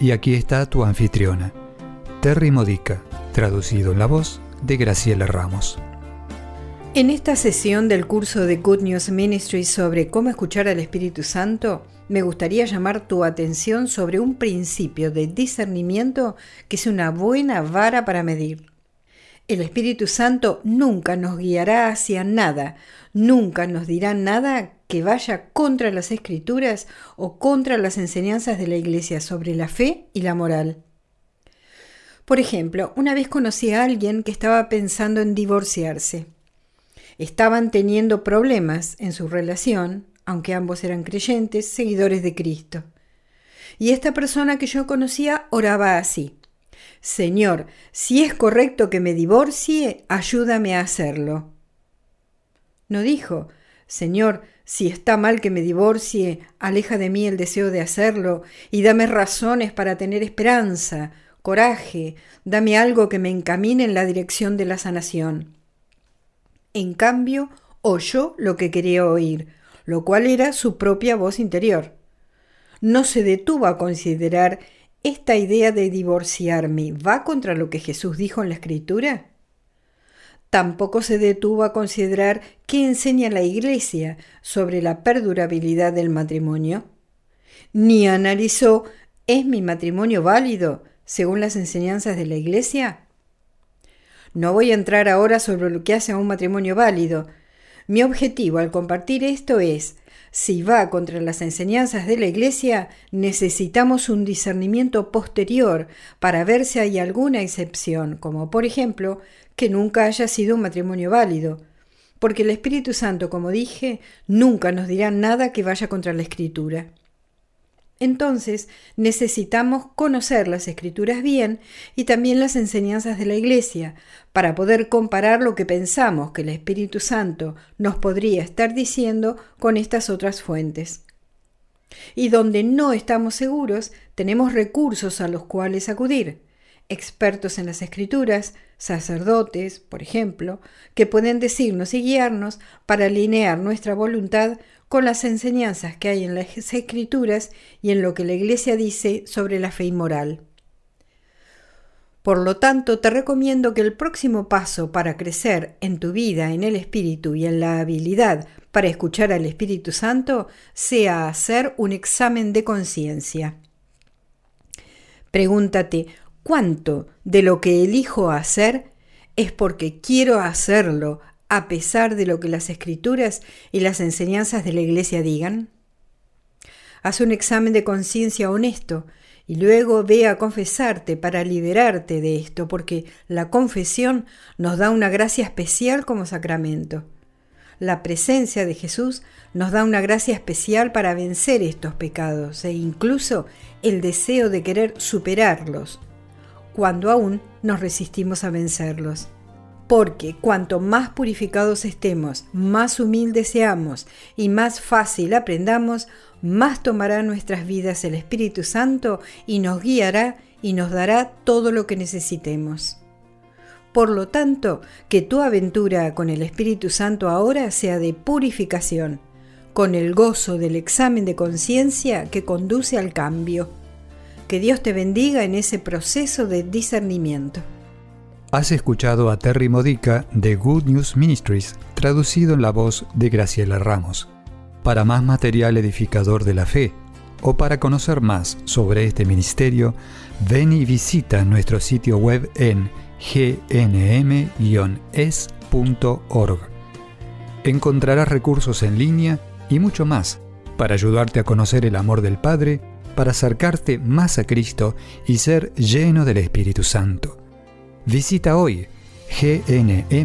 Y aquí está tu anfitriona, Terry Modica, traducido en la voz de Graciela Ramos. En esta sesión del curso de Good News Ministry sobre cómo escuchar al Espíritu Santo, me gustaría llamar tu atención sobre un principio de discernimiento que es una buena vara para medir. El Espíritu Santo nunca nos guiará hacia nada, nunca nos dirá nada que vaya contra las escrituras o contra las enseñanzas de la Iglesia sobre la fe y la moral. Por ejemplo, una vez conocí a alguien que estaba pensando en divorciarse. Estaban teniendo problemas en su relación, aunque ambos eran creyentes, seguidores de Cristo. Y esta persona que yo conocía oraba así. Señor, si es correcto que me divorcie, ayúdame a hacerlo. No dijo, Señor, si está mal que me divorcie, aleja de mí el deseo de hacerlo y dame razones para tener esperanza, coraje, dame algo que me encamine en la dirección de la sanación. En cambio, oyó lo que quería oír, lo cual era su propia voz interior. No se detuvo a considerar esta idea de divorciarme va contra lo que Jesús dijo en la Escritura. Tampoco se detuvo a considerar qué enseña la Iglesia sobre la perdurabilidad del matrimonio. Ni analizó ¿es mi matrimonio válido según las enseñanzas de la Iglesia? No voy a entrar ahora sobre lo que hace a un matrimonio válido. Mi objetivo al compartir esto es, si va contra las enseñanzas de la Iglesia, necesitamos un discernimiento posterior para ver si hay alguna excepción, como por ejemplo que nunca haya sido un matrimonio válido, porque el Espíritu Santo, como dije, nunca nos dirá nada que vaya contra la Escritura. Entonces necesitamos conocer las escrituras bien y también las enseñanzas de la Iglesia para poder comparar lo que pensamos que el Espíritu Santo nos podría estar diciendo con estas otras fuentes. Y donde no estamos seguros, tenemos recursos a los cuales acudir expertos en las escrituras, sacerdotes, por ejemplo, que pueden decirnos y guiarnos para alinear nuestra voluntad con las enseñanzas que hay en las escrituras y en lo que la Iglesia dice sobre la fe y moral. Por lo tanto, te recomiendo que el próximo paso para crecer en tu vida, en el Espíritu y en la habilidad para escuchar al Espíritu Santo sea hacer un examen de conciencia. Pregúntate, cuánto de lo que elijo hacer es porque quiero hacerlo a pesar de lo que las escrituras y las enseñanzas de la Iglesia digan? Haz un examen de conciencia honesto y luego ve a confesarte para liberarte de esto, porque la confesión nos da una gracia especial como sacramento. La presencia de Jesús nos da una gracia especial para vencer estos pecados e incluso el deseo de querer superarlos cuando aún nos resistimos a vencerlos. Porque cuanto más purificados estemos, más humildes seamos y más fácil aprendamos, más tomará nuestras vidas el Espíritu Santo y nos guiará y nos dará todo lo que necesitemos. Por lo tanto, que tu aventura con el Espíritu Santo ahora sea de purificación, con el gozo del examen de conciencia que conduce al cambio que Dios te bendiga en ese proceso de discernimiento. Has escuchado a Terry Modica de Good News Ministries, traducido en la voz de Graciela Ramos. Para más material edificador de la fe o para conocer más sobre este ministerio, ven y visita nuestro sitio web en gnm-es.org. Encontrarás recursos en línea y mucho más para ayudarte a conocer el amor del Padre para acercarte más a Cristo y ser lleno del Espíritu Santo. Visita hoy gnm-es.org.